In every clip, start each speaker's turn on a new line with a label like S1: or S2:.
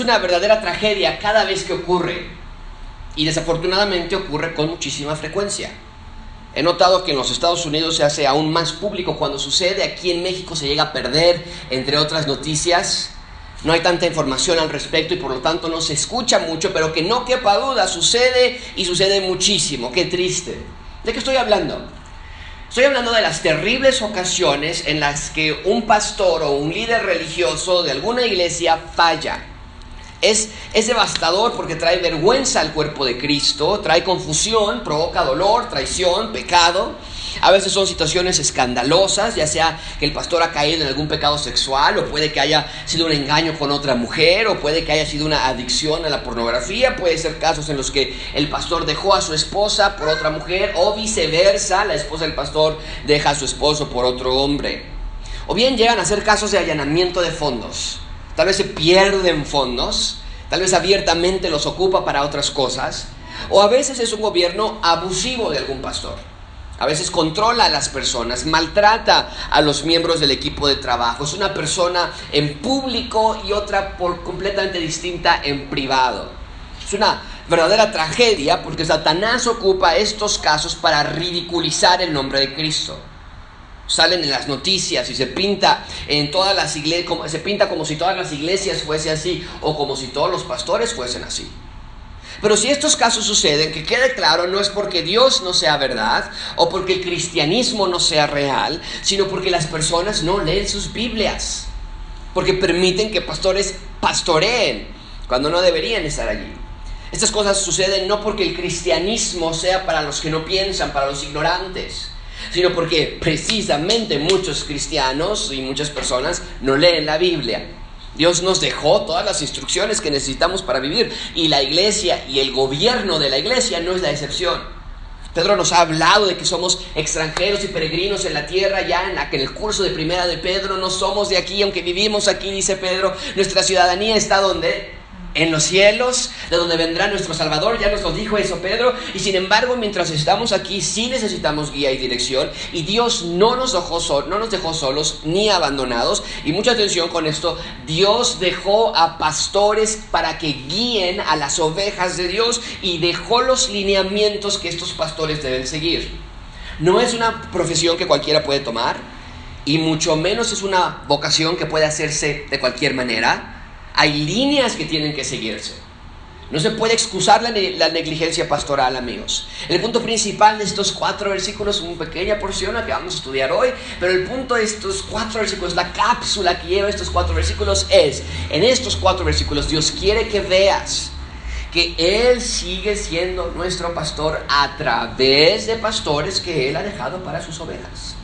S1: una verdadera tragedia cada vez que ocurre. Y desafortunadamente ocurre con muchísima frecuencia. He notado que en los Estados Unidos se hace aún más público cuando sucede, aquí en México se llega a perder, entre otras noticias. No hay tanta información al respecto y por lo tanto no se escucha mucho, pero que no quepa duda, sucede y sucede muchísimo. Qué triste. ¿De qué estoy hablando? Estoy hablando de las terribles ocasiones en las que un pastor o un líder religioso de alguna iglesia falla. Es, es, devastador porque trae vergüenza al cuerpo de Cristo, trae confusión, provoca dolor, traición, pecado. A veces son situaciones escandalosas, ya sea que el pastor ha caído en algún pecado sexual, o puede que haya sido un engaño con otra mujer, o puede que haya sido una adicción a la pornografía, puede ser casos en los que el pastor dejó a su esposa por otra mujer, o viceversa, la esposa del pastor deja a su esposo por otro hombre. O bien llegan a ser casos de allanamiento de fondos. Tal vez se pierden fondos, tal vez abiertamente los ocupa para otras cosas, o a veces es un gobierno abusivo de algún pastor. A veces controla a las personas, maltrata a los miembros del equipo de trabajo. Es una persona en público y otra por completamente distinta en privado. Es una verdadera tragedia porque Satanás ocupa estos casos para ridiculizar el nombre de Cristo. Salen en las noticias y se pinta en todas las iglesias, como, se pinta como si todas las iglesias fuesen así o como si todos los pastores fuesen así. Pero si estos casos suceden, que quede claro, no es porque Dios no sea verdad o porque el cristianismo no sea real, sino porque las personas no leen sus Biblias, porque permiten que pastores pastoreen cuando no deberían estar allí. Estas cosas suceden no porque el cristianismo sea para los que no piensan, para los ignorantes, sino porque precisamente muchos cristianos y muchas personas no leen la Biblia. Dios nos dejó todas las instrucciones que necesitamos para vivir y la iglesia y el gobierno de la iglesia no es la excepción. Pedro nos ha hablado de que somos extranjeros y peregrinos en la tierra, ya en, la, que en el curso de primera de Pedro no somos de aquí, aunque vivimos aquí, dice Pedro, nuestra ciudadanía está donde en los cielos, de donde vendrá nuestro Salvador, ya nos lo dijo eso Pedro, y sin embargo mientras estamos aquí sí necesitamos guía y dirección, y Dios no nos dejó, solos ni abandonados, y mucha atención con esto, Dios dejó a pastores para que guíen a las ovejas de Dios, y dejó los lineamientos que estos pastores deben seguir. No es una profesión que cualquiera puede tomar, y mucho menos es una vocación que puede hacerse de cualquier manera, hay líneas que tienen que seguirse. No se puede excusar la, negligencia pastoral, amigos. El punto principal de estos cuatro versículos, una pequeña porción que vamos a estudiar hoy, pero el punto de estos cuatro versículos, la cápsula que lleva estos cuatro versículos es, en estos cuatro versículos Dios quiere que veas que Él sigue siendo nuestro pastor a través de pastores que Él ha dejado para sus ovejas.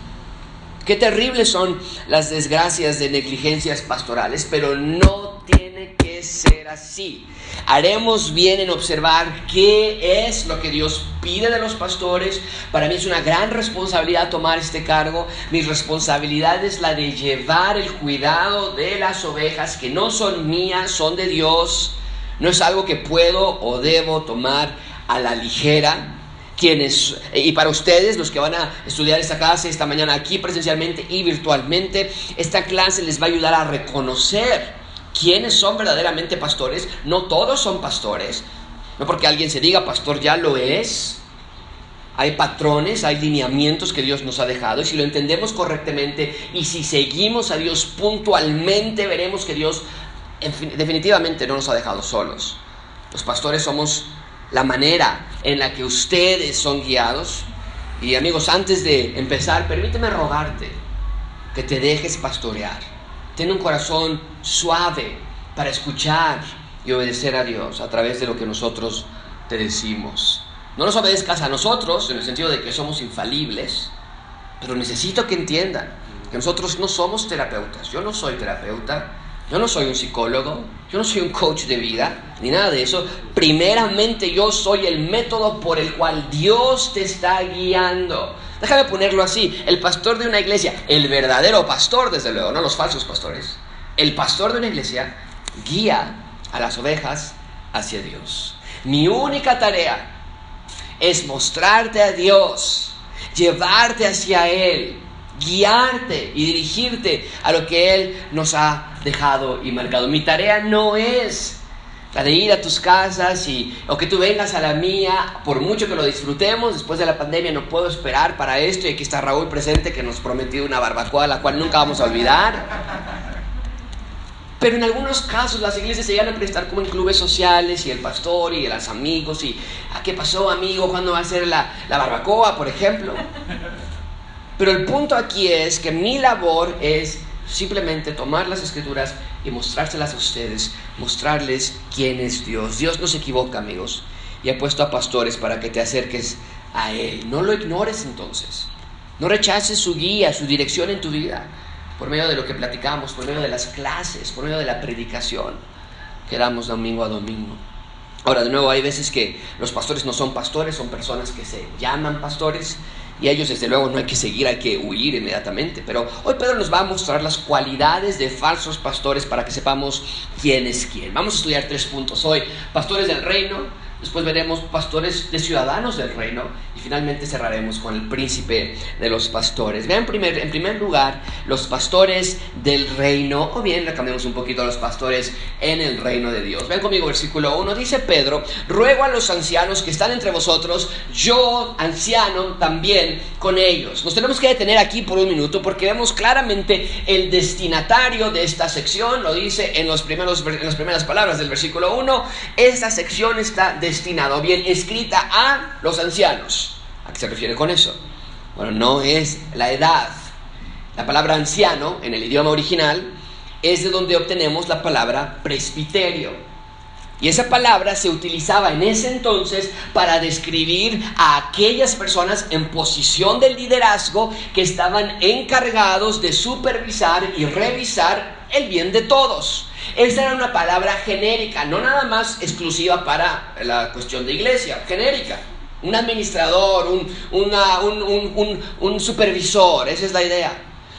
S1: Qué terribles son las desgracias de negligencias pastorales, pero no tiene que ser así. Haremos bien en observar qué es lo que Dios pide de los pastores. Para mí es una gran responsabilidad tomar este cargo. Mi responsabilidad es la de llevar el cuidado de las ovejas que no son mías, son de Dios. No es algo que puedo o debo tomar a la ligera quienes, y para ustedes, los que van a estudiar esta clase esta mañana aquí presencialmente y virtualmente, esta clase les va a ayudar a reconocer quiénes son verdaderamente pastores. No todos son pastores, no porque alguien se diga pastor ya lo es. Hay patrones, hay lineamientos que Dios nos ha dejado y si lo entendemos correctamente y si seguimos a Dios puntualmente, veremos que Dios definitivamente no nos ha dejado solos. Los pastores somos la manera en la que ustedes son guiados. Y amigos, antes de empezar, permíteme rogarte que te dejes pastorear. Ten un corazón suave para escuchar y obedecer a Dios a través de lo que nosotros te decimos. No nos obedezcas a nosotros en el sentido de que somos infalibles, pero necesito que entiendan que nosotros no somos terapeutas. Yo no soy terapeuta, yo no soy un psicólogo, yo no soy un coach de vida, ni nada de eso. Primeramente yo soy el método por el cual Dios te está guiando. Déjame ponerlo así, el pastor de una iglesia, el verdadero pastor desde luego, no los falsos pastores, el pastor de una iglesia guía a las ovejas hacia Dios. Mi única tarea es mostrarte a Dios, llevarte hacia Él, guiarte y dirigirte a lo que Él nos ha dejado y marcado. Mi tarea no es De ir a tus casas y, o que tú vengas a la mía, por mucho que lo disfrutemos, después de la pandemia no puedo esperar para esto y aquí está Raúl presente que nos prometió una barbacoa, la cual nunca vamos a olvidar. Pero en algunos casos las iglesias se llegan a prestar como en clubes sociales y el pastor y los amigos y ¿a qué pasó amigo? ¿Cuándo va a ser la, la barbacoa, por ejemplo? Pero el punto aquí es que mi labor es simplemente tomar las escrituras y mostrárselas a ustedes, mostrarles quién es Dios. Dios no se equivoca, amigos, y ha puesto a pastores para que te acerques a Él. No lo ignores entonces. No rechaces su guía, su dirección en tu vida por medio de lo que platicamos, por medio de las clases, por medio de la predicación que damos domingo a domingo. Ahora, de nuevo, hay veces que los pastores no son pastores, son personas que se llaman pastores y ellos desde luego no hay que seguir, hay que huir inmediatamente. Pero hoy Pedro nos va a mostrar las cualidades de falsos pastores para que sepamos quién es quién. Vamos a estudiar tres puntos hoy. Pastores del reino, Después veremos pastores de ciudadanos del reino y finalmente cerraremos con el príncipe de los pastores. Vean primer, en primer lugar los pastores del reino o bien le cambiamos un poquito a los pastores en el reino de Dios. Vean conmigo versículo 1, dice Pedro, ruego a los ancianos que están entre vosotros, yo anciano también con ellos. Nos tenemos que detener aquí por un minuto porque vemos claramente el destinatario de esta sección, lo dice en, los primeros, en las primeras palabras del versículo 1, esta sección está destinado, bien escrita a los ancianos. ¿A qué se refiere con eso? Bueno, no es la edad. La palabra anciano en el idioma original es de donde obtenemos la palabra presbiterio. Y esa palabra se utilizaba en ese entonces para describir a aquellas personas en posición de liderazgo que estaban encargados de supervisar y revisar el bien de todos. Esa era una palabra genérica, no nada más exclusiva para la cuestión de iglesia, genérica. Un administrador, un, un, supervisor, esa es la idea.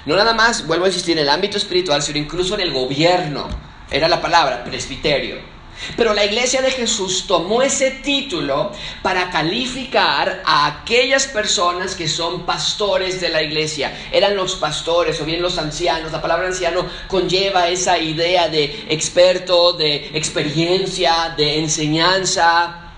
S1: No nada más, vuelvo a insistir, en el ámbito espiritual, sino incluso en el gobierno. Era la palabra, presbiterio. Pero la iglesia de Jesús tomó ese título para calificar a aquellas personas que son pastores de la iglesia. Eran los pastores o bien los ancianos. La palabra anciano conlleva esa idea de experto, de experiencia, de enseñanza.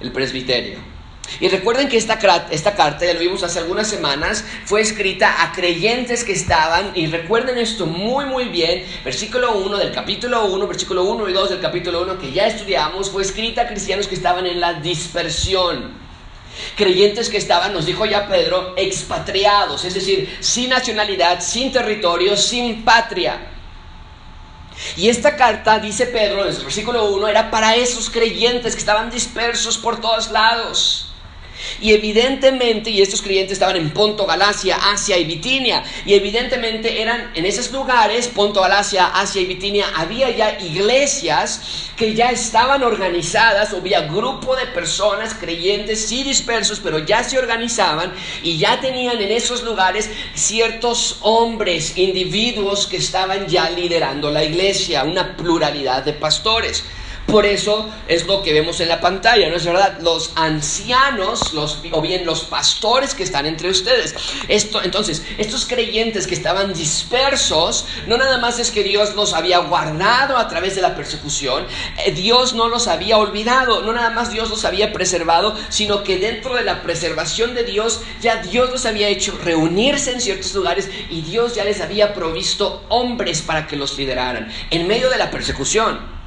S1: El presbiterio. Y recuerden que esta, esta carta, ya lo vimos hace algunas semanas, fue escrita a creyentes que estaban, y recuerden esto muy muy bien, versículo 1 del capítulo 1, versículo 1 y 2 del capítulo 1 que ya estudiamos, fue escrita a cristianos que estaban en la dispersión. Creyentes que estaban, nos dijo ya Pedro, expatriados, es decir, sin nacionalidad, sin territorio, sin patria. Y esta carta, dice Pedro en el versículo 1, era para esos creyentes que estaban dispersos por todos lados. Y evidentemente, y estos creyentes estaban en Ponto, Galacia, Asia y Bitinia, y evidentemente eran en esos lugares, Ponto, Galacia, Asia y Bitinia, había ya iglesias que ya estaban organizadas, había grupo de personas creyentes, sí dispersos, pero ya se organizaban y ya tenían en esos lugares ciertos hombres, individuos que estaban ya liderando la iglesia, una pluralidad de pastores. Por eso es lo que vemos en la pantalla, ¿no es verdad? Los ancianos, los, o bien los pastores que están entre ustedes. Esto, entonces, estos creyentes que estaban dispersos, no nada más es que Dios los había guardado a través de la persecución, eh, Dios no los había olvidado, no nada más Dios los había preservado, sino que dentro de la preservación de Dios, ya Dios los había hecho reunirse en ciertos lugares y Dios ya les había provisto hombres para que los lideraran en medio de la persecución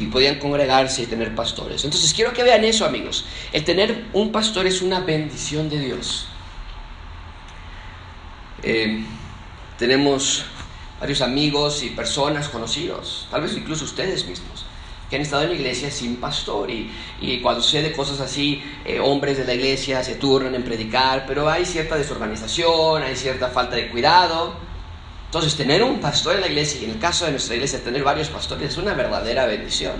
S1: y podían congregarse y tener pastores. Entonces quiero que vean eso, amigos. El tener un pastor es una bendición de Dios. Eh, tenemos varios amigos y personas conocidos, tal vez incluso ustedes mismos, que han estado en la iglesia sin pastor y, cuando sucede cosas así, eh, hombres de la iglesia se turnan en predicar, pero hay cierta desorganización, hay cierta falta de cuidado. Entonces, tener un pastor en la iglesia, y en el caso de nuestra iglesia, tener varios pastores, es una verdadera bendición.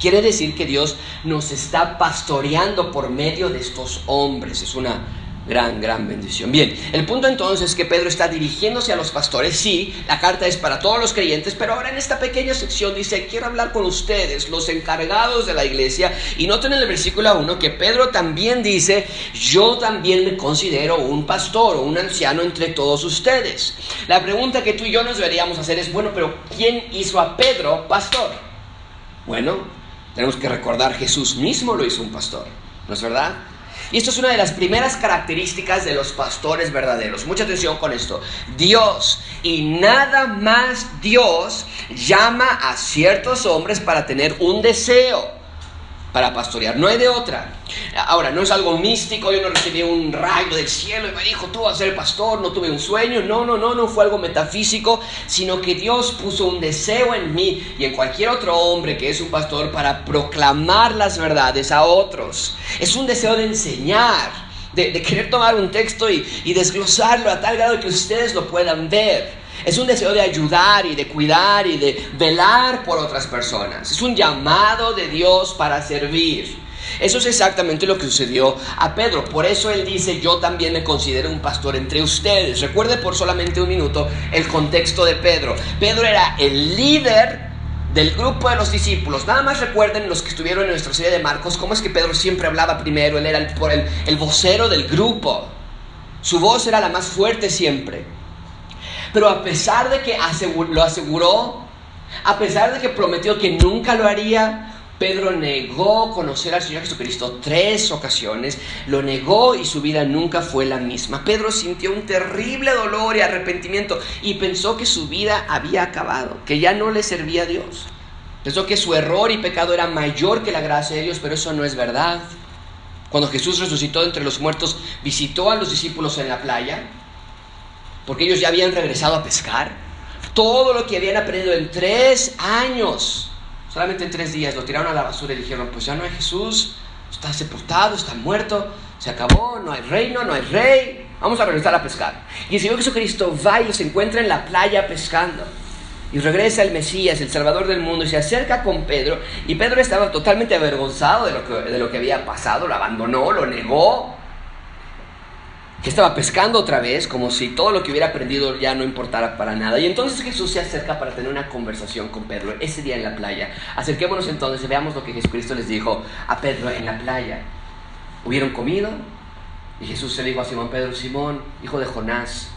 S1: Quiere decir que Dios nos está pastoreando por medio de estos hombres. Es una Gran, gran bendición. Bien, el punto entonces es que Pedro está dirigiéndose a los pastores. Sí, la carta es para todos los creyentes, pero ahora en esta pequeña sección dice, quiero hablar con ustedes, los encargados de la iglesia. Y noten en el versículo 1 que Pedro también dice, yo también me considero un pastor o un anciano entre todos ustedes. La pregunta que tú y yo nos deberíamos hacer es, bueno, pero ¿quién hizo a Pedro pastor? Bueno, tenemos que recordar, Jesús mismo lo hizo un pastor, ¿no es verdad? Y esto es una de las primeras características de los pastores verdaderos. Mucha atención con esto. Dios y nada más Dios llama a ciertos hombres para tener un deseo para pastorear. No hay de otra. Ahora, no es algo místico, yo no recibí un rayo del cielo y me dijo, tú vas a ser pastor, no tuve un sueño. No, no, no, no fue algo metafísico, sino que Dios puso un deseo en mí y en cualquier otro hombre que es un pastor para proclamar las verdades a otros. Es un deseo de enseñar. De, querer tomar un texto y, desglosarlo a tal grado que ustedes lo puedan ver. Es un deseo de ayudar y de cuidar y de velar por otras personas. Es un llamado de Dios para servir. Eso es exactamente lo que sucedió a Pedro. Por eso él dice, yo también me considero un pastor entre ustedes. Recuerde por solamente un minuto el contexto de Pedro. Pedro era el líder del grupo de los discípulos. Nada más recuerden los que estuvieron en nuestra serie de Marcos, cómo es que Pedro siempre hablaba primero, él era el, el, el vocero del grupo. Su voz era la más fuerte siempre. Pero a pesar de que lo aseguró, a pesar de que prometió que nunca lo haría, Pedro negó conocer al Señor Jesucristo tres ocasiones, lo negó y su vida nunca fue la misma. Pedro sintió un terrible dolor y arrepentimiento y pensó que su vida había acabado, que ya no le servía a Dios. Pensó que su error y pecado era mayor que la gracia de Dios, pero eso no es verdad. Cuando Jesús resucitó entre los muertos, visitó a los discípulos en la playa porque ellos ya habían regresado a pescar. Todo lo que habían aprendido en tres años, solamente en tres días, lo tiraron a la basura y dijeron, pues ya no hay Jesús, está sepultado, está muerto, se acabó, no hay reino, no hay rey, vamos a regresar a pescar. Y el Señor Jesucristo va y se encuentra en la playa pescando. Y regresa el Mesías, el Salvador del mundo, y se acerca con Pedro. Y Pedro estaba totalmente avergonzado de lo que, de lo que había pasado, lo abandonó, lo negó que estaba pescando otra vez, como si todo lo que hubiera aprendido ya no importara para nada. Y entonces Jesús se acerca para tener una conversación con Pedro ese día en la playa. Acerquémonos entonces y veamos lo que Jesucristo les dijo a Pedro en la playa. Hubieron comido y Jesús se dijo a Simón Pedro, Simón, hijo de Jonás,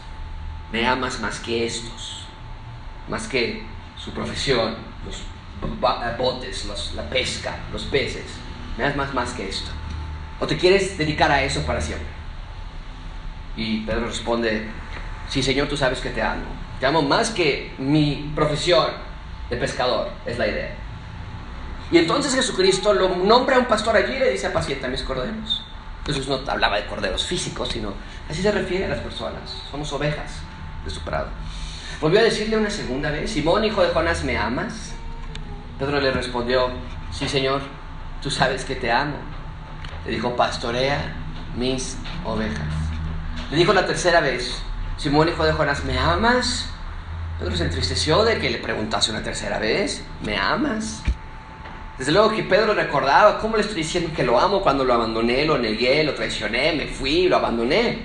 S1: me amas más que estos, más que su profesión, los botes, la pesca, los peces. Me amas más que esto. ¿O te quieres dedicar a eso para siempre? Y Pedro responde, sí Señor, tú sabes que te amo. Te amo más que mi profesión de pescador, es la idea. Y entonces Jesucristo lo nombra a un pastor allí y le dice, apacienta mis corderos. Jesús no hablaba de corderos físicos, sino así se refiere a las personas. Somos ovejas de su prado. Volvió a decirle una segunda vez, Simón, hijo de Jonás, ¿me amas? Pedro le respondió, sí Señor, tú sabes que te amo. Le dijo, pastorea mis ovejas. Le dijo la tercera vez, Simón, hijo de Jonás, ¿me amas? Pedro se entristeció de que le preguntase una tercera vez, ¿me amas? Desde luego que Pedro recordaba, ¿cómo le estoy diciendo que lo amo cuando lo abandoné, lo negué, lo traicioné, me fui, lo abandoné?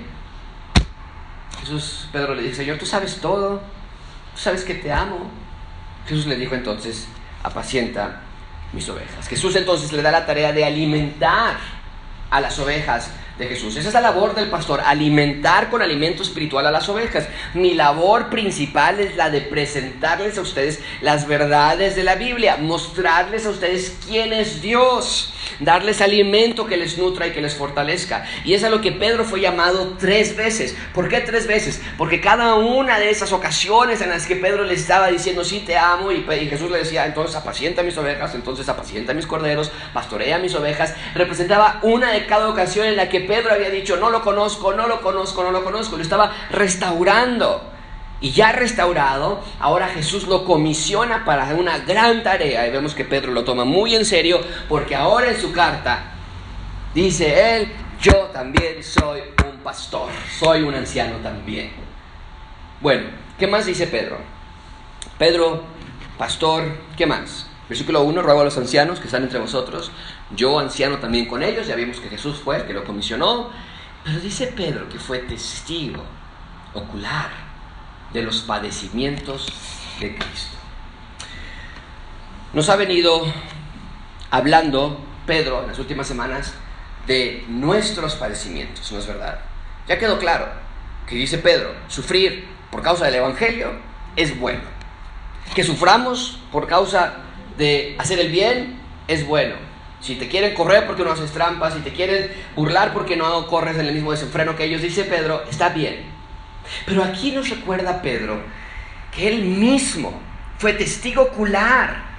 S1: Jesús, Pedro le dice, Señor, tú sabes todo, tú sabes que te amo. Jesús le dijo entonces, apacienta mis ovejas. Jesús entonces le da la tarea de alimentar a las ovejas Jesús. Esa es la labor del pastor, alimentar con alimento espiritual a las ovejas. Mi labor principal es la de presentarles a ustedes las verdades de la Biblia, mostrarles a ustedes quién es Dios, darles alimento que les nutra y que les fortalezca. Y es a lo que Pedro fue llamado tres veces. ¿Por qué tres veces? Porque cada una de esas ocasiones en las que Pedro le estaba diciendo, sí, te amo, y, Jesús le decía, entonces apacienta mis ovejas, entonces apacienta mis corderos, pastorea mis ovejas, representaba una de cada ocasión en la que Pedro había dicho, no lo conozco, no lo conozco, no lo conozco, lo estaba restaurando. Y ya restaurado, ahora Jesús lo comisiona para una gran tarea. Y vemos que Pedro lo toma muy en serio porque ahora en su carta dice él, yo también soy un pastor, soy un anciano también. Bueno, ¿qué más dice Pedro? Pedro, pastor, ¿qué más? Versículo 1, ruego a los ancianos que están entre vosotros, yo anciano también con ellos, ya vimos que Jesús fue el que lo comisionó, pero dice Pedro que fue testigo ocular de los padecimientos de Cristo. Nos ha venido hablando Pedro en las últimas semanas de nuestros padecimientos, ¿no es verdad? Ya quedó claro que dice Pedro, sufrir por causa del Evangelio es bueno. Que suframos por causa de hacer el bien es bueno. Si te quieren correr porque no haces trampas, si te quieren burlar porque no corres en el mismo desenfreno que ellos, dice Pedro, está bien. Pero aquí nos recuerda Pedro que él mismo fue testigo ocular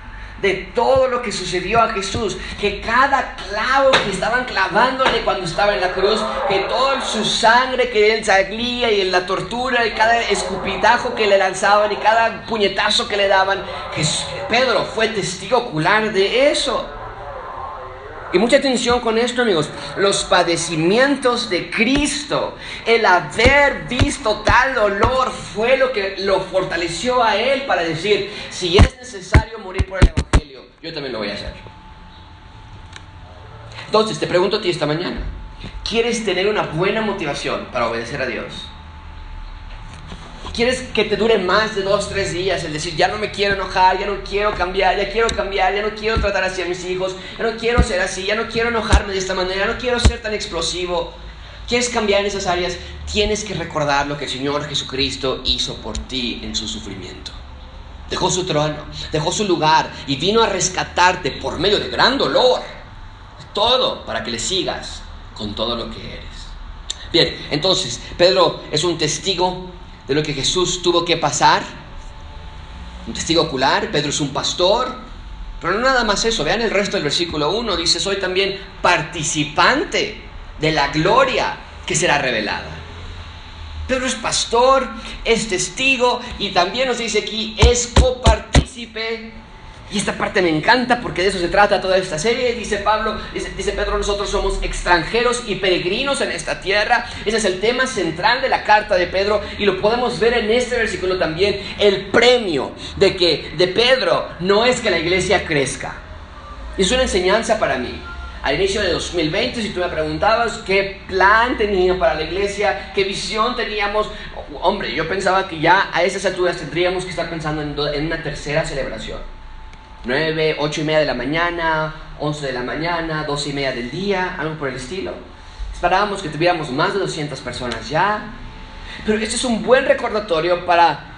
S1: de todo lo que sucedió a Jesús, que cada clavo que estaban clavándole cuando estaba en la cruz, que toda su sangre que él salía y en la tortura y cada escupitajo que le lanzaban y cada puñetazo que le daban, Pedro fue testigo ocular de eso. Y mucha atención con esto, amigos. Los padecimientos de Cristo, el haber visto tal dolor, fue lo que lo fortaleció a él para decir, si es necesario morir por el Evangelio, yo también lo voy a hacer. Entonces, te pregunto a ti esta mañana, ¿quieres tener una buena motivación para obedecer a Dios? Quieres que te dure más de dos, tres días, el decir, ya no me quiero enojar, ya no quiero cambiar, ya quiero cambiar, ya no quiero tratar así a mis hijos, ya no quiero ser así, ya no quiero enojarme de esta manera, ya no quiero ser tan explosivo. ¿Quieres cambiar en esas áreas? Tienes que recordar lo que el Señor Jesucristo hizo por ti en su sufrimiento. Dejó su trono, dejó su lugar y vino a rescatarte por medio de gran dolor. Todo para que le sigas con todo lo que eres. Bien, entonces, Pedro es un testigo de lo que Jesús tuvo que pasar. Un testigo ocular, Pedro es un pastor, pero no nada más eso, vean el resto del versículo 1, dice, soy también participante de la gloria que será revelada. Pedro es pastor, es testigo y también nos dice aquí, es copartícipe y esta parte me encanta porque de eso se trata toda esta serie. Dice Pablo, dice, Pedro, nosotros somos extranjeros y peregrinos en esta tierra. Ese es el tema central de la carta de Pedro y lo podemos ver en este versículo también. El premio de que de Pedro no es que la iglesia crezca. Es una enseñanza para mí. Al inicio de 2020, si tú me preguntabas qué plan tenía para la iglesia, qué visión teníamos, hombre, yo pensaba que ya a esas alturas tendríamos que estar pensando en una tercera celebración 9, 8 y media de la mañana, 11 de la mañana, 12 y media del día, algo por el estilo. Esperábamos que tuviéramos más de 200 personas ya. Pero este es un buen recordatorio para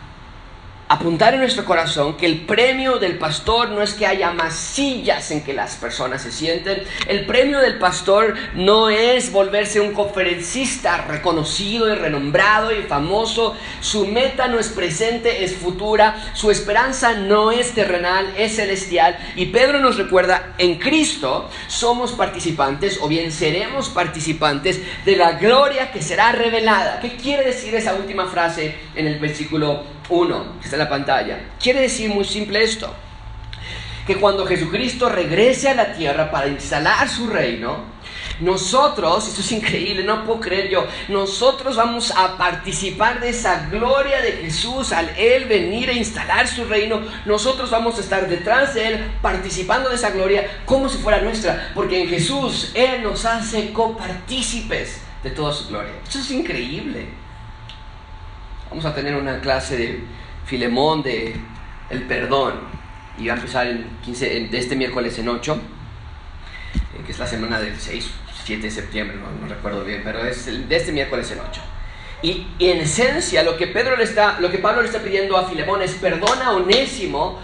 S1: apuntar en nuestro corazón que el premio del pastor no es que haya más sillas en que las personas se sienten. El premio del pastor no es volverse un conferencista reconocido y renombrado y famoso. Su meta no es presente, es futura. Su esperanza no es terrenal, es celestial. Y Pedro nos recuerda, en Cristo somos participantes o bien seremos participantes de la gloria que será revelada. ¿Qué quiere decir esa última frase en el versículo 1, que está en la pantalla. Quiere decir muy simple esto, que cuando Jesucristo regrese a la tierra para instalar su reino, nosotros, esto es increíble, no puedo creer yo, nosotros vamos a participar de esa gloria de Jesús al Él venir a instalar su reino. Nosotros vamos a estar detrás de Él participando de esa gloria como si fuera nuestra, porque en Jesús Él nos hace copartícipes de toda su gloria. Esto es increíble. Vamos a tener una clase de Filemón de el perdón y va a empezar el 15, de este miércoles en 8, eh, que es la semana del 6, 7 de septiembre, no, recuerdo bien, pero es de este miércoles en 8. Y, en esencia lo que, Pedro le está, lo que Pablo le está pidiendo a Filemón es perdona a Onésimo,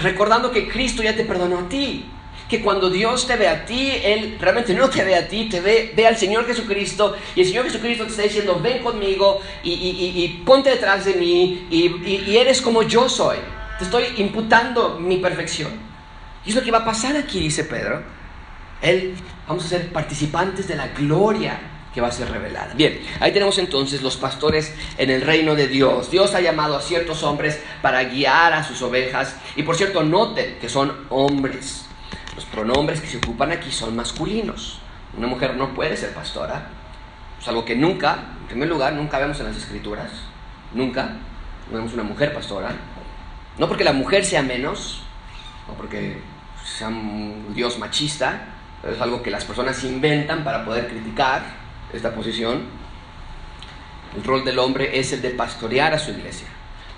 S1: recordando que Cristo ya te perdonó a ti que cuando Dios te ve a ti, Él realmente no te ve a ti, te ve, ve al Señor Jesucristo y el Señor Jesucristo te está diciendo, ven conmigo y, ponte detrás de mí y, eres como yo soy. Te estoy imputando mi perfección. Y es lo que va a pasar aquí, dice Pedro. Él, vamos a ser participantes de la gloria que va a ser revelada. Bien, ahí tenemos entonces los pastores en el reino de Dios. Dios ha llamado a ciertos hombres para guiar a sus ovejas. Y por cierto, noten que son hombres. Los pronombres que se ocupan aquí son masculinos. Una mujer no puede ser pastora. Es algo que nunca, en primer lugar, nunca vemos en las escrituras. Nunca vemos una mujer pastora. No porque la mujer sea menos, no porque sea un Dios machista, pero es algo que las personas inventan para poder criticar esta posición. El rol del hombre es el de pastorear a su iglesia.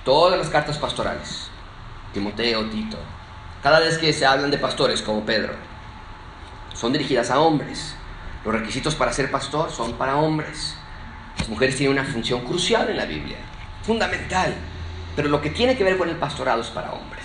S1: Todas las cartas pastorales, Timoteo, Tito, cada vez que se hablan de pastores como Pedro, son dirigidas a hombres. Los requisitos para ser pastor son para hombres. Las mujeres tienen una función crucial en la Biblia, fundamental, pero lo que tiene que ver con el pastorado es para hombres.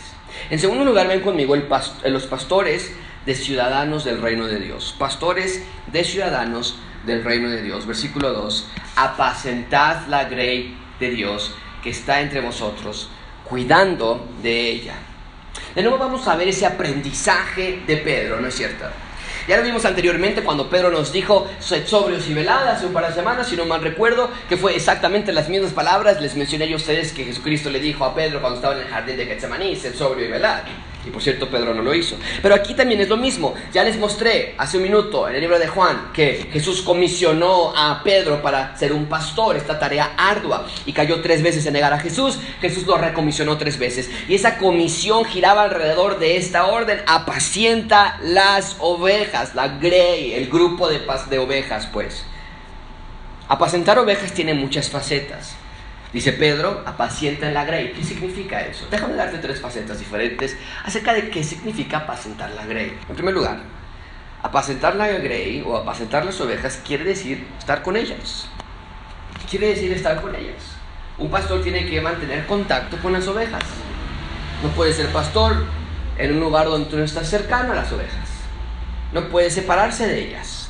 S1: En segundo lugar, ven conmigo el los pastores de ciudadanos del reino de Dios. Pastores de ciudadanos del reino de Dios. Versículo 2. Apacentad la grey de Dios que está entre vosotros, cuidando de ella. De nuevo vamos a ver ese aprendizaje de Pedro, ¿no es cierto? Ya lo vimos anteriormente cuando Pedro nos dijo, sed sobrios y veladas hace un par de semanas, si no mal recuerdo, que fue exactamente las mismas palabras, les mencioné a ustedes que Jesucristo le dijo a Pedro cuando estaba en el jardín de Getsemaní, sed sobrio y velad. Y por cierto, Pedro no lo hizo. Pero aquí también es lo mismo. Ya les mostré hace un minuto en el libro de Juan que Jesús comisionó a Pedro para ser un pastor, esta tarea ardua, y cayó tres veces en negar a Jesús. Jesús lo recomisionó tres veces. Y esa comisión giraba alrededor de esta orden, apacienta las ovejas, la grey, el grupo de, de ovejas, pues. Apacentar ovejas tiene muchas facetas. Dice Pedro, apacienta en la grey. ¿Qué significa eso? Déjame darte tres facetas diferentes acerca de qué significa apacentar la grey. En primer lugar, apacentar la grey o apacentar las ovejas quiere decir estar con ellas. Quiere decir estar con ellas. Un pastor tiene que mantener contacto con las ovejas. No puede ser pastor en un lugar donde tú no estás cercano a las ovejas. No puede separarse de ellas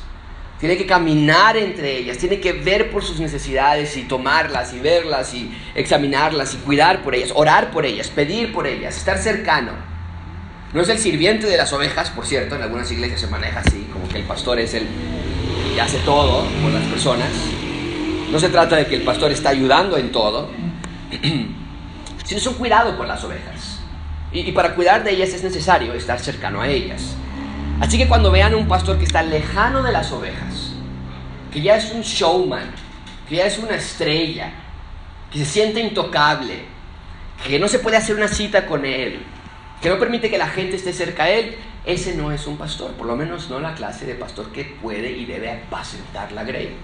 S1: tiene que caminar entre ellas, tiene que ver por sus necesidades y tomarlas y verlas y examinarlas y cuidar por ellas, orar por ellas, pedir por ellas, estar cercano. No es el sirviente de las ovejas, por cierto, en algunas iglesias se maneja así, como que el pastor es el que hace todo por las personas. No se trata de que el pastor está ayudando en todo, sino es un cuidado por las ovejas. Y, y para cuidar de ellas es necesario estar cercano a ellas. Así que cuando vean un pastor que está lejano de las ovejas, que ya es un showman, que ya es una estrella, que se siente intocable, que no se puede hacer una cita con él, que no permite que la gente esté cerca de él, ese no es un pastor, por lo menos no la clase de pastor que puede y debe apacentar la grey.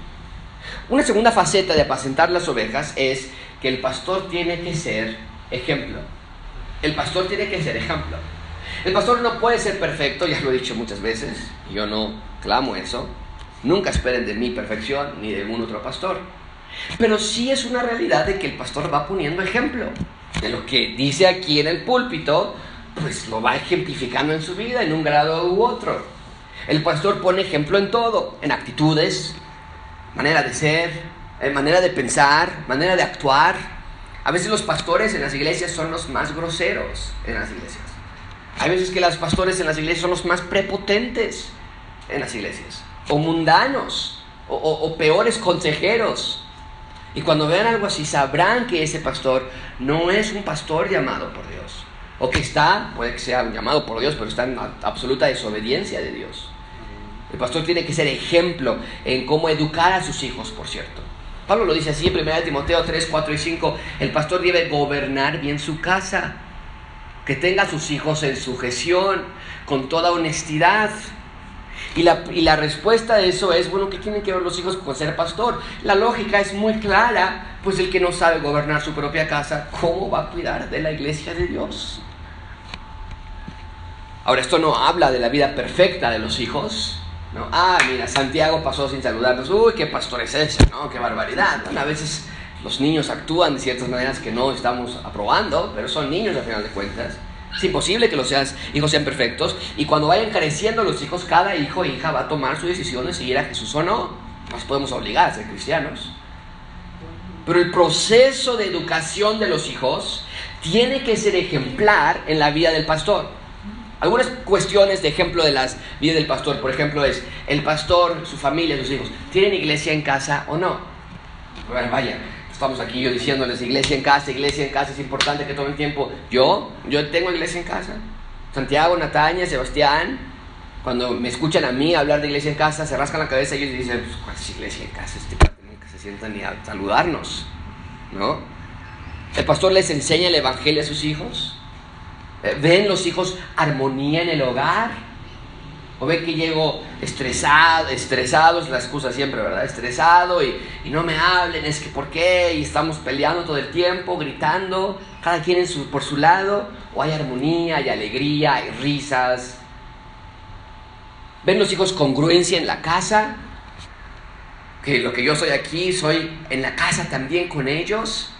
S1: Una segunda faceta de apacentar las ovejas es que el pastor tiene que ser ejemplo. El pastor tiene que ser ejemplo. El pastor no puede ser perfecto, ya lo he dicho muchas veces, yo no clamo eso. Nunca esperen de mi perfección ni de ningún otro pastor. Pero sí es una realidad de que el pastor va poniendo ejemplo. De lo que dice aquí en el púlpito, pues lo va ejemplificando en su vida en un grado u otro. El pastor pone ejemplo en todo, en actitudes, manera de ser, manera de pensar, manera de actuar. A veces los pastores en las iglesias son los más groseros en las iglesias. Hay veces que los pastores en las iglesias son los más prepotentes en las iglesias, o mundanos, o, peores consejeros. Y cuando vean algo así, sabrán que ese pastor no es un pastor llamado por Dios. O que está, puede que sea llamado por Dios, pero está en absoluta desobediencia de Dios. El pastor tiene que ser ejemplo en cómo educar a sus hijos, por cierto. Pablo lo dice así en 1 Timoteo 3, 4 y 5. El pastor debe gobernar bien su casa que tenga a sus hijos en sujeción, con toda honestidad. Y la, y la, respuesta de eso es, bueno, ¿qué tienen que ver los hijos con ser pastor? La lógica es muy clara, pues el que no sabe gobernar su propia casa, ¿cómo va a cuidar de la iglesia de Dios? Ahora, esto no habla de la vida perfecta de los hijos. ¿no? Ah, mira, Santiago pasó sin saludarnos. Uy, qué pastor es ese, ¿no? Qué barbaridad. A veces los niños actúan de ciertas maneras que no estamos aprobando, pero son niños al final de cuentas. Es imposible que los hijos sean perfectos. Y cuando vayan creciendo los hijos, cada hijo e hija va a tomar su decisión de seguir a Jesús o no. Nos podemos obligar a ser cristianos. Pero el proceso de educación de los hijos tiene que ser ejemplar en la vida del pastor. Algunas cuestiones de ejemplo de las vidas del pastor, por ejemplo, es el pastor, su familia, sus hijos, ¿tienen iglesia en casa o no? Bueno, vaya, estamos aquí yo diciéndoles iglesia en casa, iglesia en casa, es importante que tomen tiempo. Yo, yo tengo iglesia en casa. Santiago, Nataña, Sebastián, cuando me escuchan a mí hablar de iglesia en casa, se rascan la cabeza y ellos dicen, pues, ¿cuál es iglesia en casa? Este nunca se sientan ni a saludarnos, ¿no? El pastor les enseña el evangelio a sus hijos. Eh, ¿Ven los hijos armonía en el hogar? O ve que llego estresado, estresado es la excusa siempre, ¿verdad? Estresado y, no me hablen, es que ¿por qué? Y estamos peleando todo el tiempo, gritando, cada quien por su lado. O hay armonía, hay alegría, hay risas. ¿Ven los hijos congruencia en la casa? Que lo que yo soy aquí, soy en la casa también con ellos.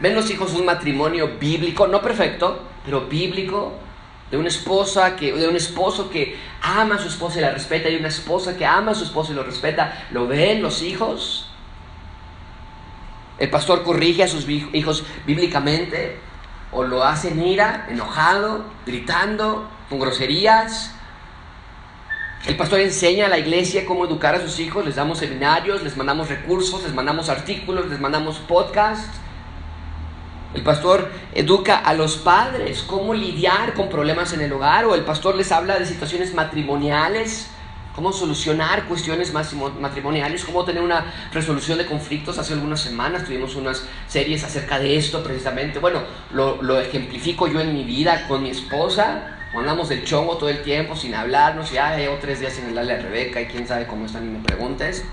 S1: ¿Ven los hijos un matrimonio bíblico, no perfecto, pero bíblico? De una esposa que, de un esposo que ama a su esposa y la respeta, y una esposa que ama a su esposo y lo respeta, ¿lo ven los hijos? El pastor corrige a sus hijos bíblicamente, o lo hace en ira, enojado, gritando, con groserías. El pastor enseña a la iglesia cómo educar a sus hijos, les damos seminarios, les mandamos recursos, les mandamos artículos, les mandamos podcasts. El pastor educa a los padres cómo lidiar con problemas en el hogar o el pastor les habla de situaciones matrimoniales, cómo solucionar cuestiones matrimoniales, cómo tener una resolución de conflictos. Hace algunas semanas tuvimos unas series acerca de esto precisamente. Bueno, lo, ejemplifico yo en mi vida con mi esposa. Andamos del chongo todo el tiempo sin hablarnos. Ya llevo tres días sin hablarle a Rebeca y quién sabe cómo están y me preguntes.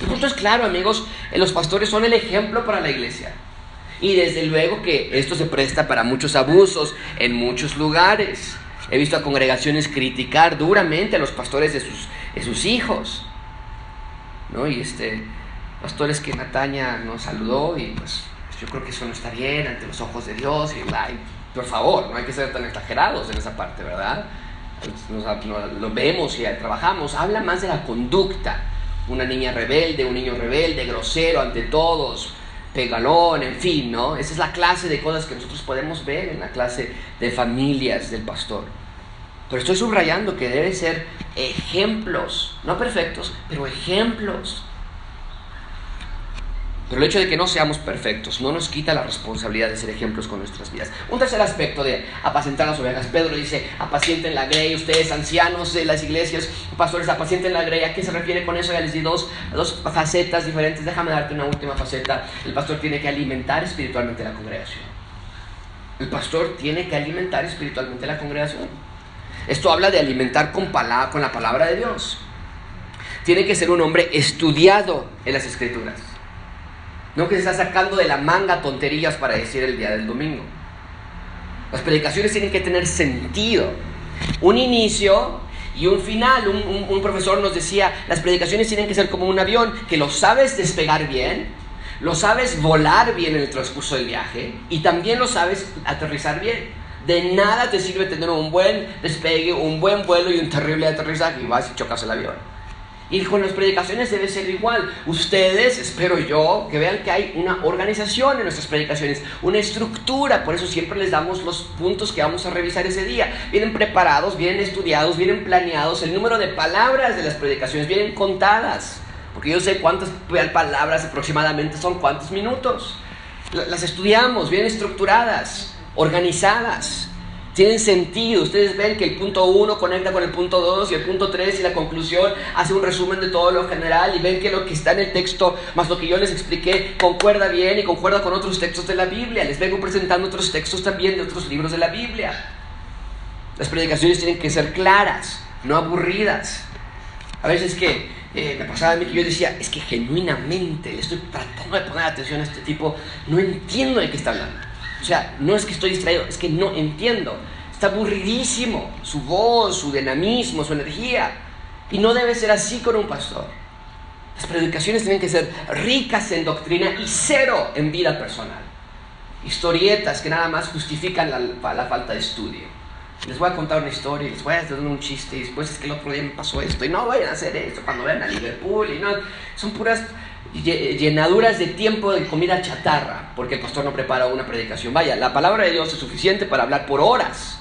S1: El punto es claro, amigos, los pastores son el ejemplo para la iglesia. Y desde luego que esto se presta para muchos abusos en muchos lugares. He visto a congregaciones criticar duramente a los pastores de sus, de sus hijos. ¿no? Y este, pastores que Nataña nos saludó y pues, yo creo que eso no está bien ante los ojos de Dios. Y por favor, no hay que ser tan exagerados en esa parte, ¿verdad? lo vemos y trabajamos. Habla más de la conducta. Una niña rebelde, un niño rebelde, grosero ante todos, pegalón, en fin, ¿no? Esa es la clase de cosas que nosotros podemos ver en la clase de familias del pastor. Pero estoy subrayando que deben ser ejemplos, no perfectos, pero ejemplos pero el hecho de que no seamos perfectos no nos quita la responsabilidad de ser ejemplos con nuestras vidas. Un tercer aspecto de apacentar las ovejas. Pedro dice, apacienten la grey, ustedes ancianos de las iglesias, pastores, apacienten la grey. ¿A qué se refiere con eso? Ya les di dos, dos facetas diferentes. Déjame darte una última faceta. El pastor tiene que alimentar espiritualmente la congregación. El pastor tiene que alimentar espiritualmente la congregación. Esto habla de alimentar con, con la palabra de Dios. Tiene que ser un hombre estudiado en las escrituras. No que se está sacando de la manga tonterías para decir el día del domingo. Las predicaciones tienen que tener sentido. Un inicio y un final. Un, profesor nos decía, las predicaciones tienen que ser como un avión, que lo sabes despegar bien, lo sabes volar bien en el transcurso del viaje y también lo sabes aterrizar bien. De nada te sirve tener un buen despegue, un buen vuelo y un terrible aterrizaje y vas y chocas el avión. Y con las predicaciones debe ser igual. Ustedes, espero yo, que vean que hay una organización en nuestras predicaciones, una estructura. Por eso siempre les damos los puntos que vamos a revisar ese día. Vienen preparados, vienen estudiados, vienen planeados. El número de palabras de las predicaciones vienen contadas. Porque yo sé cuántas palabras aproximadamente son, cuántos minutos. Las estudiamos, bien estructuradas, organizadas tienen sentido. Ustedes ven que el punto 1 conecta con el punto 2 y el punto 3 y la conclusión hace un resumen de todo lo general y ven que lo que está en el texto más lo que yo les expliqué concuerda bien y concuerda con otros textos de la Biblia. Les vengo presentando otros textos también de otros libros de la Biblia. Las predicaciones tienen que ser claras, no aburridas. A veces que eh, me pasaba a mí que yo decía, es que genuinamente le estoy tratando de poner atención a este tipo, no entiendo de qué está hablando. O sea, no es que estoy distraído, es que no entiendo. Está aburridísimo su voz, su dinamismo, su energía. Y no debe ser así con un pastor. Las predicaciones tienen que ser ricas en doctrina y cero en vida personal. Historietas que nada más justifican la, la falta de estudio. Les voy a contar una historia, les voy a hacer un chiste y después es que el otro día me pasó esto y no vayan a hacer esto cuando vayan a Liverpool y no, son puras llenaduras de tiempo de comida chatarra, porque el pastor no prepara una predicación. Vaya, la palabra de Dios es suficiente para hablar por horas.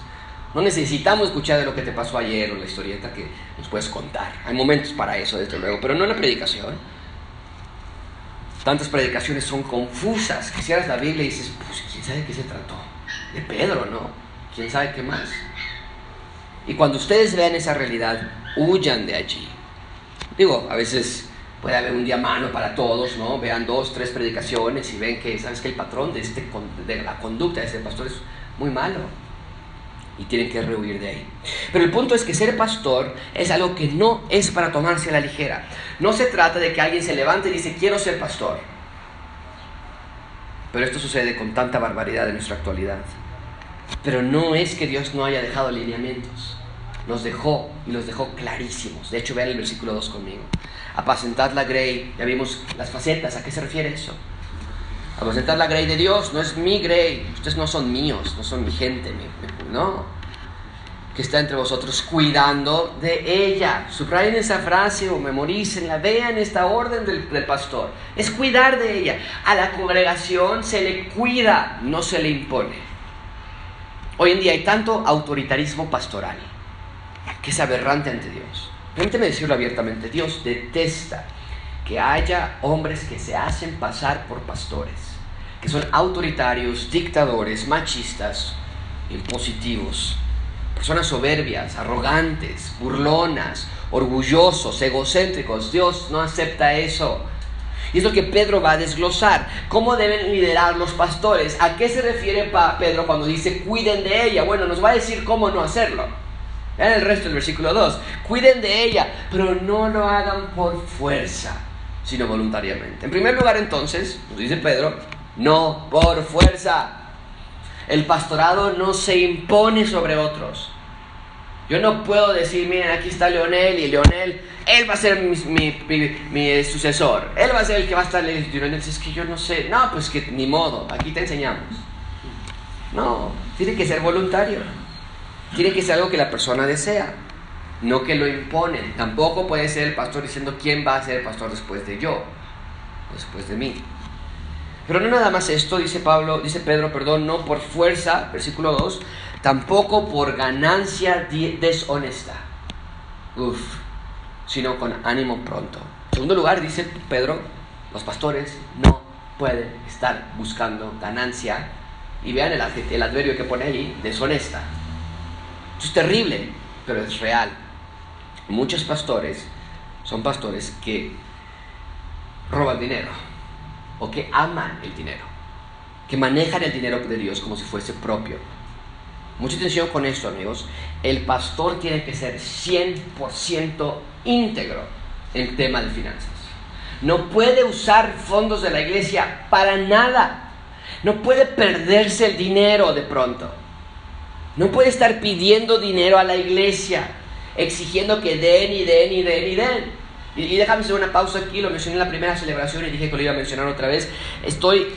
S1: No necesitamos escuchar de lo que te pasó ayer o la historieta que nos puedes contar. Hay momentos para eso, desde luego, pero no en la predicación. Tantas predicaciones son confusas. Que cierras la Biblia y dices, pues quién sabe de qué se trató. De Pedro, ¿no? ¿Quién sabe qué más? Y cuando ustedes vean esa realidad, huyan de allí. Digo, a veces puede haber un día mano para todos, ¿no? Vean dos, tres predicaciones y ven que, ¿sabes que El patrón de, este, de la conducta de ese pastor es muy malo. Y tienen que rehuir de ahí. Pero el punto es que ser pastor es algo que no es para tomarse a la ligera. No se trata de que alguien se levante y dice, quiero ser pastor. Pero esto sucede con tanta barbaridad en nuestra actualidad. Pero no es que Dios no haya dejado lineamientos. Los dejó y los dejó clarísimos. De hecho, vean el versículo 2 conmigo apacentad la grey. Ya vimos las facetas, ¿a qué se refiere eso? Apacentar la grey de Dios, no es mi grey. Ustedes no son míos, no son mi gente, no. que está entre vosotros cuidando de ella. Subrayen esa frase o memorícenla, vean esta orden del, del, pastor. Es cuidar de ella. A la congregación se le cuida, no se le impone. Hoy en día hay tanto autoritarismo pastoral que es aberrante ante Dios. Permíteme decirlo abiertamente, Dios detesta que haya hombres que se hacen pasar por pastores, que son autoritarios, dictadores, machistas, impositivos personas soberbias, arrogantes, burlonas, orgullosos, egocéntricos. Dios no acepta eso. Y es lo que Pedro va a desglosar. ¿Cómo deben liderar los pastores? ¿A qué se refiere Pedro cuando dice cuiden de ella? Bueno, nos va a decir cómo no hacerlo. Vean el resto del versículo 2. Cuiden de ella, pero no lo hagan por fuerza, sino voluntariamente. En primer lugar, entonces, nos dice Pedro, no por fuerza. El pastorado no se impone sobre otros. Yo no puedo decir, miren, aquí está Leonel y Leonel, él va a ser mi, sucesor, él va a ser el que va a estar Leonel. Es que yo no sé, no, pues que ni modo, aquí te enseñamos. No, tiene que ser voluntario. Tiene que ser algo que la persona desea, no que lo imponen. Tampoco puede ser el pastor diciendo quién va a ser el pastor después de yo, después de mí. Pero no nada más esto, dice Pablo, dice Pedro, perdón, no por fuerza, versículo 2, tampoco por ganancia deshonesta. Uf, sino con ánimo pronto. En segundo lugar, dice Pedro, los pastores no pueden estar buscando ganancia. Y vean el, el adverbio que pone ahí, deshonesta. Esto es terrible, pero es real. Muchos pastores son pastores que roban dinero o que aman el dinero, que manejan el dinero de Dios como si fuese propio. Mucha atención con esto, amigos. El pastor tiene que ser 100% íntegro en tema de finanzas. No puede usar fondos de la iglesia para nada. No puede perderse el dinero de pronto. No puede estar pidiendo dinero a la iglesia, exigiendo que den y den y den y den. Y, déjame hacer una pausa aquí, lo mencioné en la primera celebración y dije que lo iba a mencionar otra vez. Estoy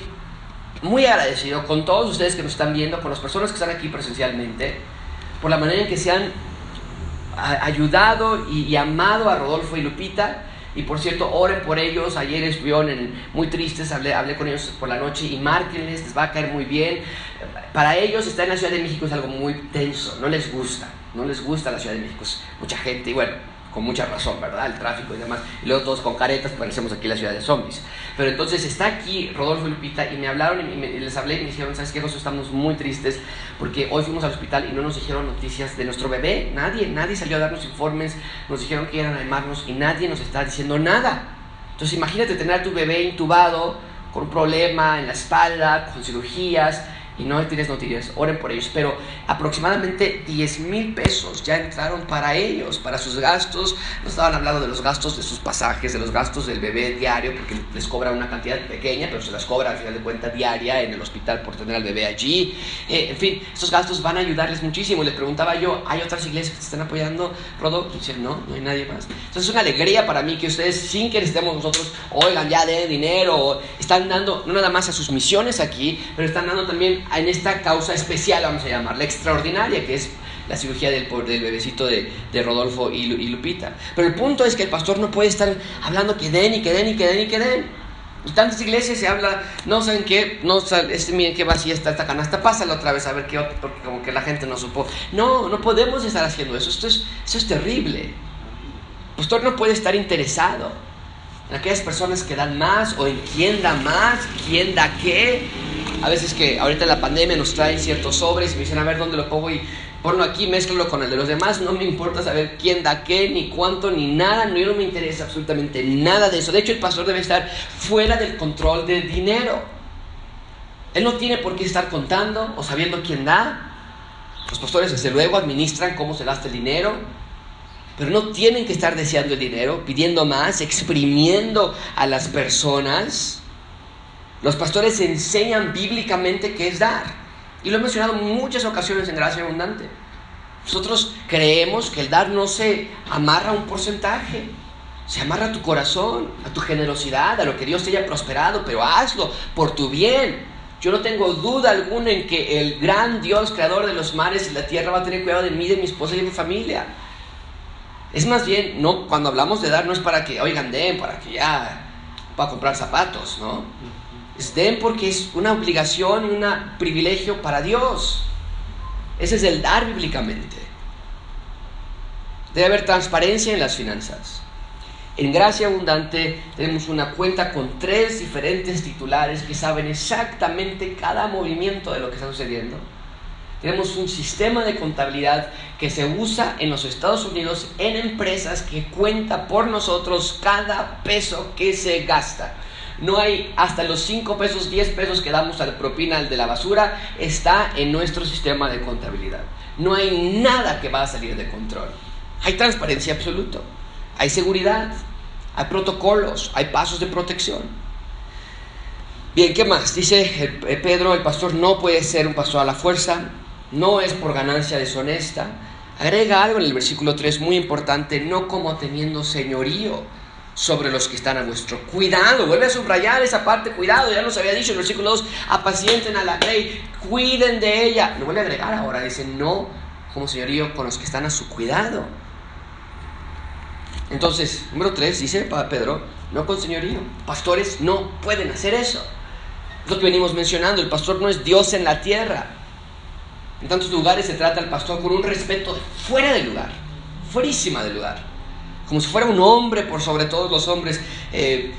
S1: muy agradecido con todos ustedes que nos están viendo, con las personas que están aquí presencialmente, por la manera en que se han ayudado y, amado a Rodolfo y Lupita. Y por cierto, oren por ellos. Ayer estuvieron muy tristes, hablé, hablé con ellos por la noche y márquenles, les va a caer muy bien. Para ellos estar en la Ciudad de México es algo muy tenso, no les gusta, no les gusta la Ciudad de México, mucha gente y bueno, con mucha razón, ¿verdad? El tráfico y demás. Y luego todos con caretas, parecemos aquí la ciudad de zombies. Pero entonces está aquí Rodolfo y Lupita y me hablaron y, les hablé y me dijeron, ¿sabes qué, José? Estamos muy tristes porque hoy fuimos al hospital y no nos dijeron noticias de nuestro bebé. Nadie, nadie salió a darnos informes. Nos dijeron que iban a llamarnos y nadie nos está diciendo nada. Entonces imagínate tener a tu bebé intubado con un problema en la espalda, con cirugías y no tienes noticias, oren por ellos. Pero aproximadamente 10 mil pesos ya entraron para ellos, para sus gastos. No estaban hablando de los gastos de sus pasajes, de los gastos del bebé diario, porque les cobra una cantidad pequeña, pero se las cobra al final de cuentas diaria en el hospital por tener al bebé allí. Eh, en fin, estos gastos van a ayudarles muchísimo. Les preguntaba yo, ¿hay otras iglesias que te están apoyando, Rodo? Y no, no hay nadie más. Entonces es una alegría para mí que ustedes, sin que necesitemos nosotros, oigan, ya de dinero, están dando no nada más a sus misiones aquí, pero están dando también en esta causa especial, vamos a llamarla, extraordinaria, que es la cirugía del, del bebecito de, Rodolfo y, Lupita. Pero el punto es que el pastor no puede estar hablando que den y que den y que den y que den. En tantas iglesias se habla, no saben qué, no este, miren qué vacía está esta canasta, pásala otra vez a ver qué porque como que la gente no supo. No, no podemos estar haciendo eso, esto es, eso es terrible. El pastor no puede estar interesado en aquellas personas que dan más o en quién da más, quién da qué. A veces que ahorita la pandemia nos traen ciertos sobres y me dicen a ver dónde lo pongo y ponlo aquí, mezclalo con el de los demás. No me importa saber quién da qué, ni cuánto, ni nada. No, no me interesa absolutamente nada de eso. De hecho, el pastor debe estar fuera del control del dinero. Él no tiene por qué estar contando o sabiendo quién da. Los pastores desde luego administran cómo se gasta el dinero, pero no tienen que estar deseando el dinero, pidiendo más, exprimiendo a las personas. Los pastores enseñan bíblicamente qué es dar. Y lo he mencionado muchas ocasiones en Gracia Abundante. Nosotros creemos que el dar no se amarra a un porcentaje, se amarra a tu corazón, a tu generosidad, a lo que Dios te haya prosperado, pero hazlo por tu bien. Yo no tengo duda alguna en que el gran Dios, creador de los mares y la tierra, va a tener cuidado de mí, de mi esposa y de mi familia. Es más bien, no, cuando hablamos de dar, no es para que, oigan, den, para que ya, para comprar zapatos, ¿no? Es den porque es una obligación y un privilegio para Dios. Ese es el dar bíblicamente. Debe haber transparencia en las finanzas. En Gracia Abundante tenemos una cuenta con tres diferentes titulares que saben exactamente cada movimiento de lo que está sucediendo. Tenemos un sistema de contabilidad que se usa en los Estados Unidos en empresas que cuenta por nosotros cada peso que se gasta. No hay hasta los 5 pesos, 10 pesos que damos al propina al de la basura, está en nuestro sistema de contabilidad. No hay nada que va a salir de control. Hay transparencia absoluta, hay seguridad, hay protocolos, hay pasos de protección. Bien, ¿qué más? Dice Pedro, el pastor no puede ser un pastor a la fuerza, no es por ganancia deshonesta. Agrega algo en el versículo 3 muy importante, no como teniendo señorío sobre los que están a vuestro cuidado. Vuelve a subrayar esa parte, cuidado, ya nos había dicho en el versículo 2, apacienten a la ley, cuiden de ella. Lo vuelve a agregar ahora, dice, no como señorío con los que están a su cuidado. Entonces, número 3, dice Pedro, no con señorío. Pastores no pueden hacer eso. Es lo que venimos mencionando, el pastor no es Dios en la tierra. En tantos lugares se trata al pastor con un respeto fuera del lugar, fuerísima del lugar. Como si fuera un hombre por sobre todos los hombres. Eh,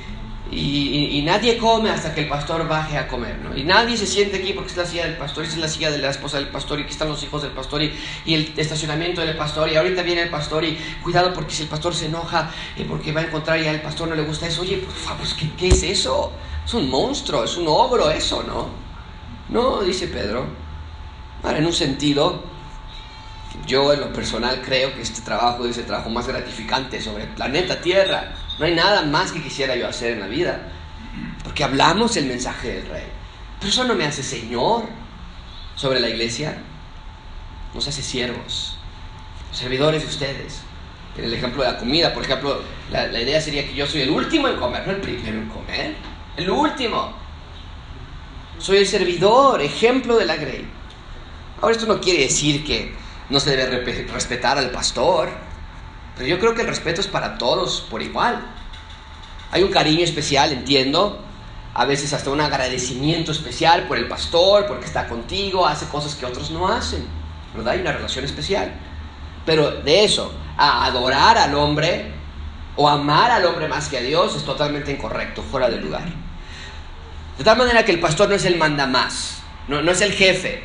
S1: y, nadie come hasta que el pastor baje a comer, ¿no? Y nadie se siente aquí porque es la silla del pastor, y es la silla de la esposa del pastor, y aquí están los hijos del pastor, y, el estacionamiento del pastor, y ahorita viene el pastor, y cuidado porque si el pastor se enoja, y porque va a encontrar y al pastor no le gusta eso, oye, por favor, ¿qué, ¿qué es eso? Es un monstruo, es un ogro eso, ¿no? No, dice Pedro. Ahora, en un sentido, yo en lo personal creo que este trabajo es el trabajo más gratificante sobre el planeta Tierra. No hay nada más que quisiera yo hacer en la vida. Porque hablamos el mensaje del rey. Pero eso no me hace Señor sobre la iglesia. Nos hace siervos, servidores de ustedes. En el ejemplo de la comida, por ejemplo, la, la idea sería que yo soy el último en comer, no el primero en comer. El último. Soy el servidor, ejemplo de la grey. Ahora esto no quiere decir que no se debe respetar al pastor, pero yo creo que el respeto es para todos por igual. Hay un cariño especial, entiendo, a veces hasta un agradecimiento especial por el pastor, porque está contigo, hace cosas que otros no hacen, ¿verdad? Hay una relación especial. Pero de eso, a adorar al hombre o amar al hombre más que a Dios es totalmente incorrecto, fuera de lugar. De tal manera que el pastor no es el manda más, no, no es el jefe,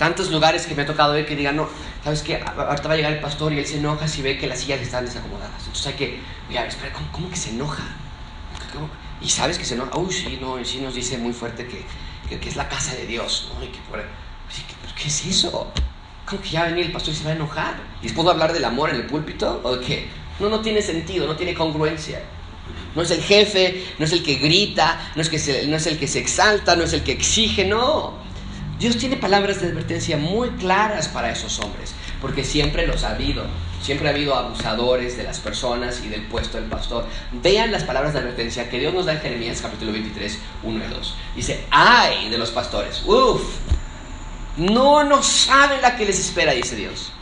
S1: tantos lugares que me ha tocado ver que digan, no, ¿sabes qué? Ahorita va a llegar el pastor y él se enoja si ve que las sillas están desacomodadas. Entonces hay que, mira, espera, ¿cómo, que se enoja? Y sabes que se enoja. Uy, sí, no, sí nos dice muy fuerte que, que, es la casa de Dios. ¿no? Y que, ¿Qué es eso? ¿Cómo que ya va a venir el pastor y se va a enojar? ¿Y después va a hablar del amor en el púlpito? ¿O qué? No, no tiene sentido, no tiene congruencia. No es el jefe, no es el que grita, no es, que no es el que se exalta, no es el que exige, no. Dios tiene palabras de advertencia muy claras para esos hombres, porque siempre los ha habido. Siempre ha habido abusadores de las personas y del puesto del pastor. Vean las palabras de advertencia que Dios nos da en Jeremías capítulo 23, 1 y 2. Dice, ay de los pastores. Uf, no, no saben la que les espera, dice Dios.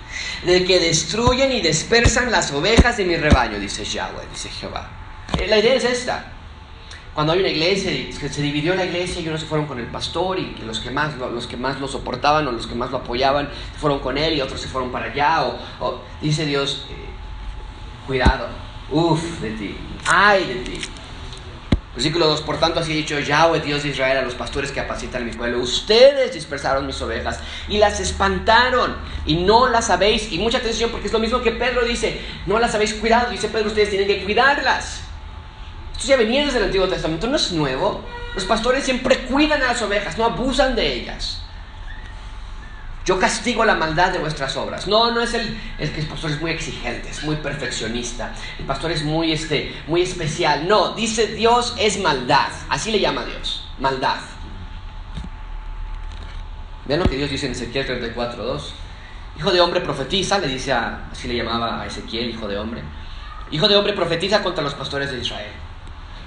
S1: De que destruyen y dispersan las ovejas de mi rebaño, dice Yahweh, dice Jehová. Eh, la idea es esta cuando hay una iglesia, se dividió la iglesia y unos se fueron con el pastor y los que más, los que más lo soportaban o los que más lo apoyaban fueron con él y otros se fueron para allá. O, dice Dios, eh, cuidado, uff de ti, ay de ti. Versículo 2, por tanto así dicho Yahweh, Dios de Israel, a los pastores que apacitan mi pueblo, ustedes dispersaron mis ovejas y las espantaron y no las habéis, y mucha atención porque es lo mismo que Pedro dice, no las habéis cuidado, dice Pedro, ustedes tienen que cuidarlas. Esto ya venía desde el Antiguo Testamento, no es nuevo. Los pastores siempre cuidan a las ovejas, no abusan de ellas. Yo castigo la maldad de vuestras obras. No, no es el, el que el pastor es muy exigente, es muy perfeccionista. El pastor es muy, este, muy especial. No, dice Dios es maldad. Así le llama Dios, maldad. Vean lo que Dios dice en Ezequiel 34, 2. Hijo de hombre profetiza, le dice así le llamaba a Ezequiel, hijo de hombre. Hijo de hombre profetiza contra los pastores de Israel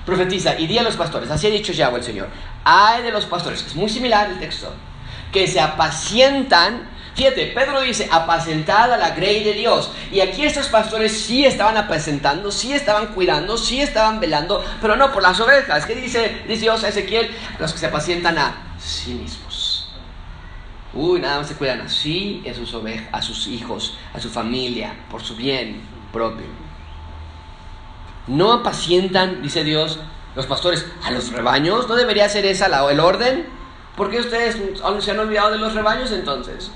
S1: profetiza y di a los pastores, así ha dicho Yahweh el Señor, hay de los pastores, es muy similar el texto, que se apacientan Fíjate, Pedro dice, apacentada la grey de Dios. Y aquí estos pastores sí estaban apacentando, sí estaban cuidando, sí estaban velando, pero no por las ovejas. ¿Qué dice, dice Dios a Ezequiel? Los que se apacientan a sí mismos. Uy, nada más se cuidan así a sus ovejas, a sus hijos, a su familia, por su bien propio. No apacientan, dice Dios, los pastores a los rebaños. ¿No debería ser esa la, el orden? ¿Por qué ustedes se han olvidado de los rebaños entonces?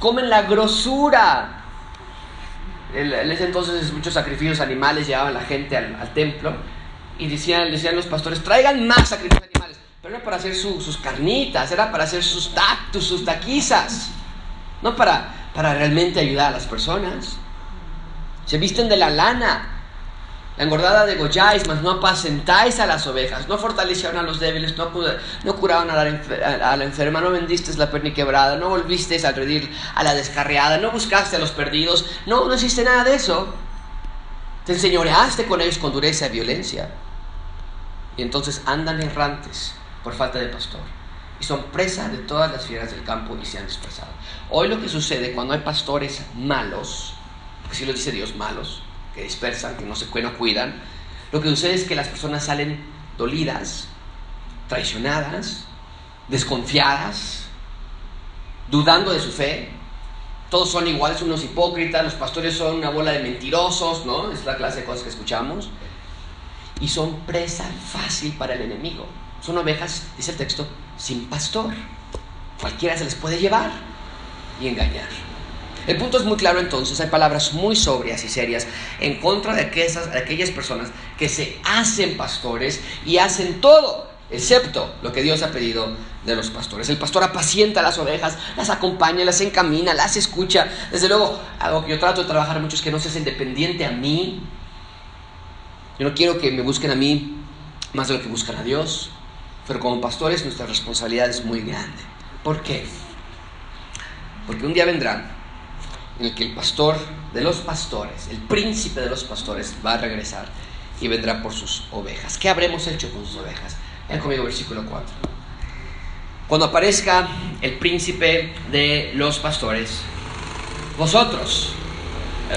S1: comen la grosura. En ese entonces muchos sacrificios animales llevaban la gente al, templo y decían, los pastores, traigan más sacrificios animales. Pero no para hacer sus carnitas, era para hacer sus tactus, sus taquizas. No para realmente ayudar a las personas. Se visten de la lana, la engordada de Goyáis, mas no apacentáis a las ovejas, no fortalecieron a los débiles, no, no curaron a la, la, enferma, no vendisteis la quebrada, no volvisteis a redir a la descarriada, no buscaste a los perdidos, no, no existe nada de eso. Te enseñoreaste con ellos con dureza y violencia. Y entonces andan errantes por falta de pastor. Y son presa de todas las fieras del campo y se han dispersado. Hoy lo que sucede cuando hay pastores malos, porque si lo dice Dios, malos, que dispersan, que no se no cuidan, lo que sucede es que las personas salen dolidas, traicionadas, desconfiadas, dudando de su fe. Todos son iguales, unos hipócritas, los pastores son una bola de mentirosos, ¿no? Es la clase de cosas que escuchamos. Y son presa fácil para el enemigo. Son ovejas, dice el texto, sin pastor. Cualquiera se les puede llevar y engañar. El punto es muy claro entonces, hay palabras muy sobrias y serias en contra de aquellas, aquellas personas que se hacen pastores y hacen todo, excepto lo que Dios ha pedido de los pastores. El pastor apacienta las ovejas, las acompaña, las encamina, las escucha. Desde luego, algo que yo trato de trabajar mucho es que no seas independiente a mí. Yo no quiero que me busquen a mí más de lo que buscan a Dios, pero como pastores nuestra responsabilidad es muy grande. ¿Por qué? Porque un día vendrán en el que el pastor de los pastores, el príncipe de los pastores, va a regresar y vendrá por sus ovejas. ¿Qué habremos hecho con sus ovejas? Vean conmigo versículo 4. Cuando aparezca el príncipe de los pastores, vosotros,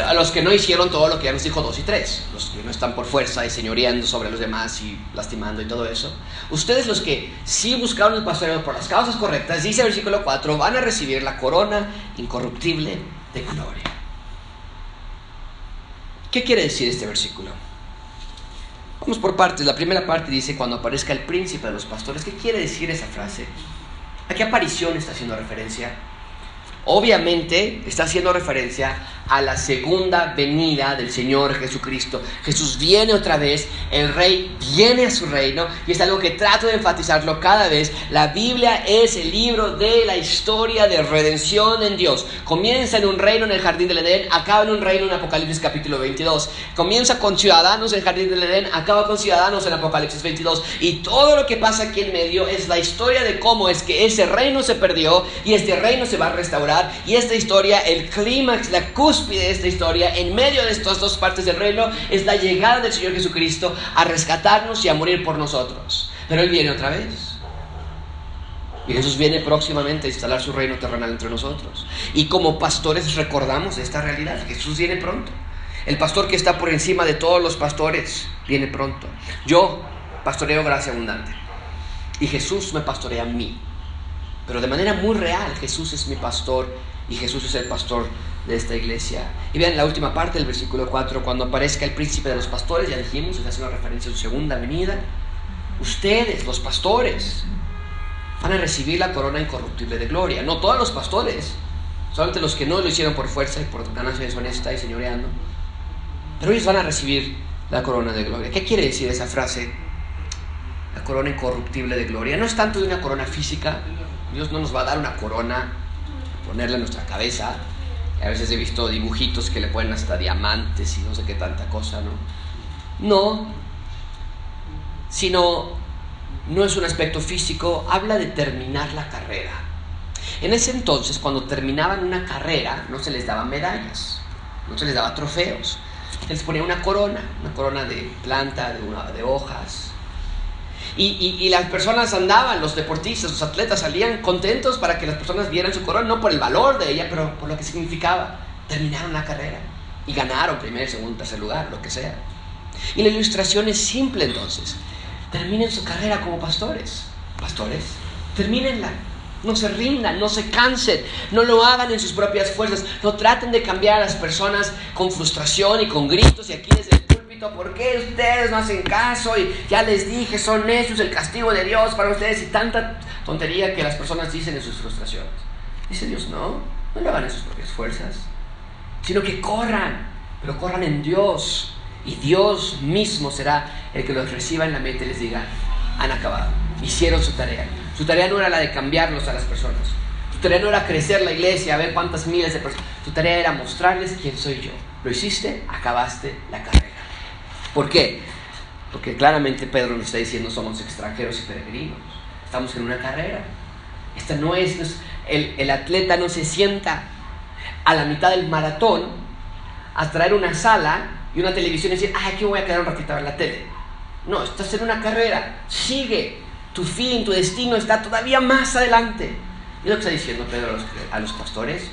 S1: a los que no hicieron todo lo que ya nos dijo 2 y 3, los que no están por fuerza y señoreando sobre los demás y lastimando y todo eso, ustedes los que sí buscaron el pastoreo por las causas correctas, dice el versículo 4, van a recibir la corona incorruptible gloria. ¿Qué quiere decir este versículo? Vamos por partes. La primera parte dice cuando aparezca el príncipe de los pastores. ¿Qué quiere decir esa frase? ¿A qué aparición está haciendo referencia? Obviamente está haciendo referencia a la segunda venida del Señor Jesucristo. Jesús viene otra vez, el rey viene a su reino y es algo que trato de enfatizarlo cada vez. La Biblia es el libro de la historia de redención en Dios. Comienza en un reino en el jardín del Edén, acaba en un reino en Apocalipsis capítulo 22. Comienza con ciudadanos en el jardín del Edén, acaba con ciudadanos en Apocalipsis 22. Y todo lo que pasa aquí en medio es la historia de cómo es que ese reino se perdió y este reino se va a restaurar. Y esta historia, el clímax, la cúspide, de esta historia, en medio de estas dos partes del reino, es la llegada del Señor Jesucristo a rescatarnos y a morir por nosotros. Pero Él viene otra vez. Y Jesús viene próximamente a instalar su reino terrenal entre nosotros. Y como pastores recordamos esta realidad. Jesús viene pronto. El pastor que está por encima de todos los pastores viene pronto. Yo pastoreo gracia abundante. Y Jesús me pastorea a mí. Pero de manera muy real, Jesús es mi pastor y Jesús es el pastor de esta iglesia. Y vean la última parte del versículo 4, cuando aparezca el príncipe de los pastores, ya dijimos, es hace una referencia a su segunda venida. Ustedes, los pastores, van a recibir la corona incorruptible de gloria. No todos los pastores, solamente los que no lo hicieron por fuerza y por ganancia deshonesta y señoreando. Pero ellos van a recibir la corona de gloria. ¿Qué quiere decir esa frase? La corona incorruptible de gloria. No es tanto de una corona física. Dios no nos va a dar una corona, ponerla en nuestra cabeza, a veces he visto dibujitos que le ponen hasta diamantes y no sé qué tanta cosa, ¿no? No, sino no es un aspecto físico, habla de terminar la carrera. En ese entonces, cuando terminaban una carrera, no se les daban medallas, no se les daba trofeos, se les ponía una corona, una corona de planta, de, hojas. Y, y, las personas andaban, los deportistas, los atletas salían contentos para que las personas vieran su corona, no por el valor de ella, pero por lo que significaba. Terminaron la carrera y ganaron primer, segundo, tercer lugar, lo que sea. Y la ilustración es simple entonces. Terminen su carrera como pastores. Pastores, termínenla. No se rindan, no se cansen, no lo hagan en sus propias fuerzas, no traten de cambiar a las personas con frustración y con gritos y aquí desde ¿por qué ustedes no hacen caso? Y ya les dije, son necios, el castigo de Dios para ustedes y tanta tontería que las personas dicen en sus frustraciones. Dice Dios, no, no lo hagan en sus propias fuerzas, sino que corran, pero corran en Dios. Y Dios mismo será el que los reciba en la mente y les diga, han acabado, hicieron su tarea. Su tarea no era la de cambiarlos a las personas. Su tarea no era crecer la iglesia, a ver cuántas miles de personas. Su tarea era mostrarles quién soy yo. Lo hiciste, acabaste la carrera. ¿Por qué? Porque claramente Pedro nos está diciendo somos extranjeros y peregrinos. Estamos en una carrera. Esta no es, el, el atleta no se sienta a la mitad del maratón a traer una sala y una televisión y decir, ah, aquí voy a quedar un ratito a ver la tele. No, estás en una carrera, sigue, tu fin, tu destino está todavía más adelante. Y lo que está diciendo Pedro a los, pastores,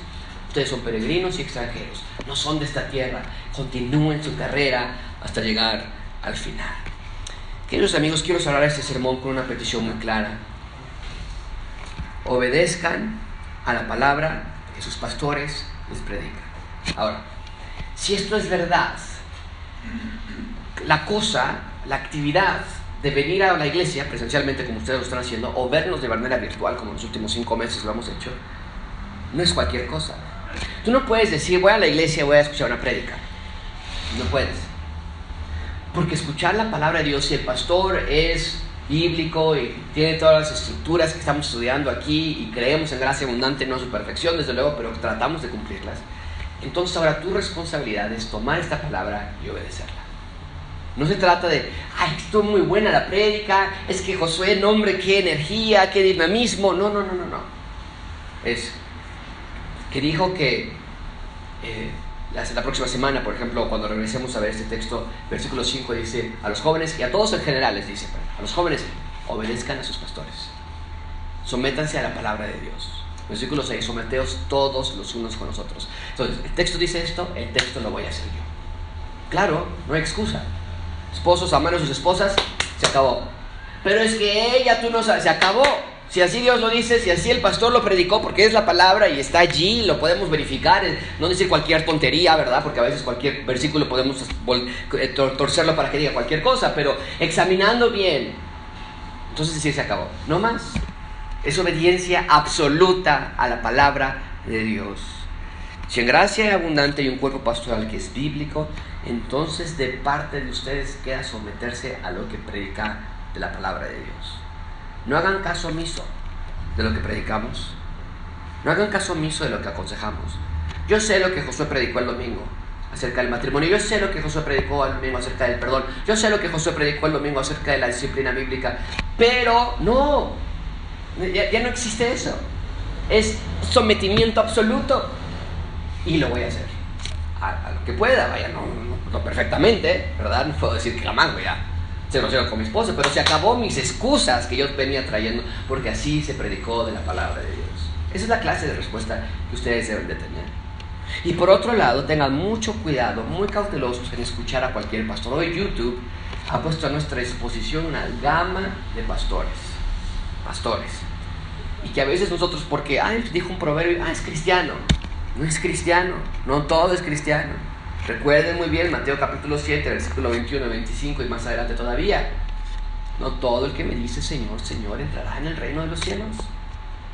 S1: ustedes son peregrinos y extranjeros, no son de esta tierra, continúen su carrera hasta llegar al final. Queridos amigos, quiero cerrar este sermón con una petición muy clara. Obedezcan a la palabra que sus pastores les predican. Ahora, si esto es verdad, la cosa, la actividad de venir a la iglesia presencialmente como ustedes lo están haciendo o vernos de manera virtual como en los últimos cinco meses lo hemos hecho, no es cualquier cosa. Tú no puedes decir voy a la iglesia voy a escuchar una prédica. No puedes. Porque escuchar la palabra de Dios, si el pastor es bíblico y tiene todas las estructuras que estamos estudiando aquí y creemos en gracia abundante, no su perfección, desde luego, pero tratamos de cumplirlas. Entonces ahora tu responsabilidad es tomar esta palabra y obedecerla. No se trata de, ay, estuvo muy buena la prédica, es que Josué, nombre, qué energía, qué dinamismo. No, no, no, no, no. Es que dijo que eh, la, próxima semana, por ejemplo, cuando regresemos a ver este texto, versículo 5 dice, a los jóvenes y a todos en general les dice, a los jóvenes, obedezcan a sus pastores, sométanse a la palabra de Dios. Versículo 6, someteos todos los unos con los otros. Entonces, el texto dice esto, el texto lo voy a hacer yo. Claro, no hay excusa esposos aman a sus esposas, se acabó. Pero es que ella, tú no sabes, se acabó. Si así Dios lo dice, si así el pastor lo predicó, porque es la palabra y está allí, lo podemos verificar, no decir cualquier tontería, ¿verdad? Porque a veces cualquier versículo podemos eh, torcerlo para que diga cualquier cosa, pero examinando bien, entonces sí se acabó. No más. Es obediencia absoluta a la palabra de Dios. Si en gracia es abundante y un cuerpo pastoral que es bíblico, entonces de parte de ustedes queda someterse a lo que predica de la palabra de Dios. No hagan caso omiso de lo que predicamos. No hagan caso omiso de lo que aconsejamos. Yo sé lo que Josué predicó el domingo acerca del matrimonio. Yo sé lo que Josué predicó el domingo acerca del perdón. Yo sé lo que Josué predicó el domingo acerca de la disciplina bíblica. Pero no, ya, no existe eso. Es sometimiento absoluto. Y lo voy a hacer. A, lo que pueda, vaya, no, perfectamente, ¿verdad? No puedo decir que jamás voy a ser grosero con mi esposa, pero se acabó mis excusas que yo venía trayendo porque así se predicó de la palabra de Dios. Esa es la clase de respuesta que ustedes deben de tener. Y por otro lado, tengan mucho cuidado, muy cautelosos en escuchar a cualquier pastor. Hoy YouTube ha puesto a nuestra disposición una gama de pastores, pastores. Y que a veces nosotros, porque, ay, dijo un proverbio, ah, es cristiano. No es cristiano, no todo es cristiano. Recuerden muy bien Mateo capítulo 7, versículo 21 25 y más adelante todavía. No todo el que me dice Señor, Señor entrará en el reino de los cielos.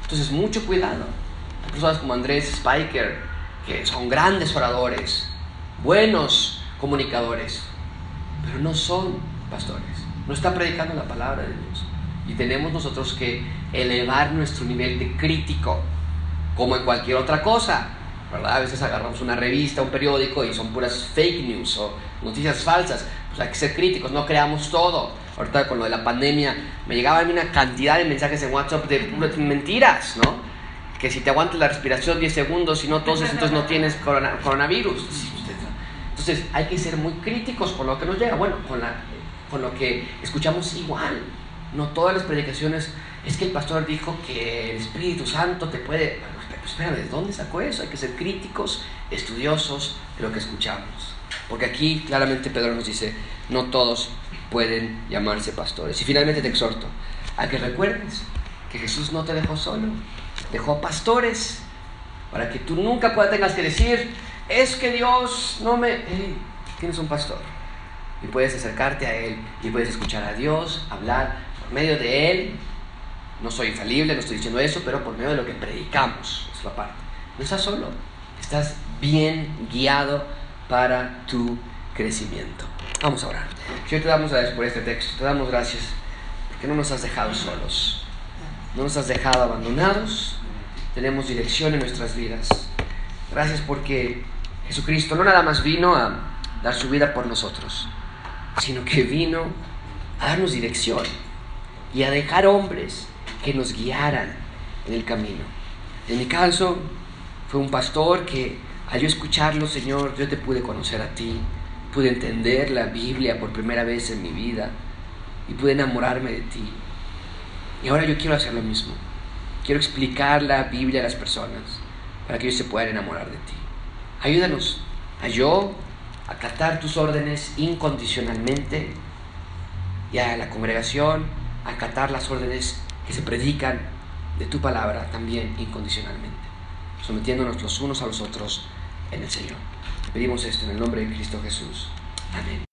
S1: Entonces, mucho cuidado. Hay personas como Andrés Spiker, que son grandes oradores, buenos comunicadores, pero no son pastores. No están predicando la palabra de Dios. Y tenemos nosotros que elevar nuestro nivel de crítico, como en cualquier otra cosa. A veces agarramos una revista, un periódico y son puras fake news o noticias falsas. Pues hay que ser críticos, no creamos todo. Ahorita con lo de la pandemia me llegaba a mí una cantidad de mensajes en WhatsApp de mentiras, ¿no? Que si te aguantas la respiración 10 segundos y no toses, entonces no tienes coronavirus. Entonces hay que ser muy críticos con lo que nos llega. Bueno, con, la, con lo que escuchamos igual. No todas las predicaciones, es que el pastor dijo que el Espíritu Santo te puede... Bueno, espera, ¿de dónde sacó eso? Hay que ser críticos, estudiosos de lo que escuchamos. Porque aquí claramente Pedro nos dice, no todos pueden llamarse pastores. Y finalmente te exhorto a que recuerdes que Jesús no te dejó solo, dejó pastores para que tú nunca tengas que decir, es que Dios no me... tienes un pastor y puedes acercarte a Él y puedes escuchar a Dios, hablar por medio de Él. No soy infalible, no estoy diciendo eso, pero por medio de lo que predicamos, es la parte. No estás solo, estás bien guiado para tu crecimiento. Vamos a orar. Señor, te damos gracias por este texto, te damos gracias porque no nos has dejado solos, no nos has dejado abandonados, tenemos dirección en nuestras vidas. Gracias porque Jesucristo no nada más vino a dar su vida por nosotros, sino que vino a darnos dirección y a dejar hombres que nos guiaran en el camino. En mi caso, fue un pastor que al escucharlo, Señor, yo te pude conocer a ti, pude entender la Biblia por primera vez en mi vida y pude enamorarme de ti. Y ahora yo quiero hacer lo mismo. Quiero explicar la Biblia a las personas para que ellos se puedan enamorar de ti. Ayúdanos a yo acatar tus órdenes incondicionalmente y a la congregación a acatar las órdenes que se predican de tu palabra también incondicionalmente, sometiéndonos los unos a los otros en el Señor. Pedimos esto en el nombre de Cristo Jesús. Amén.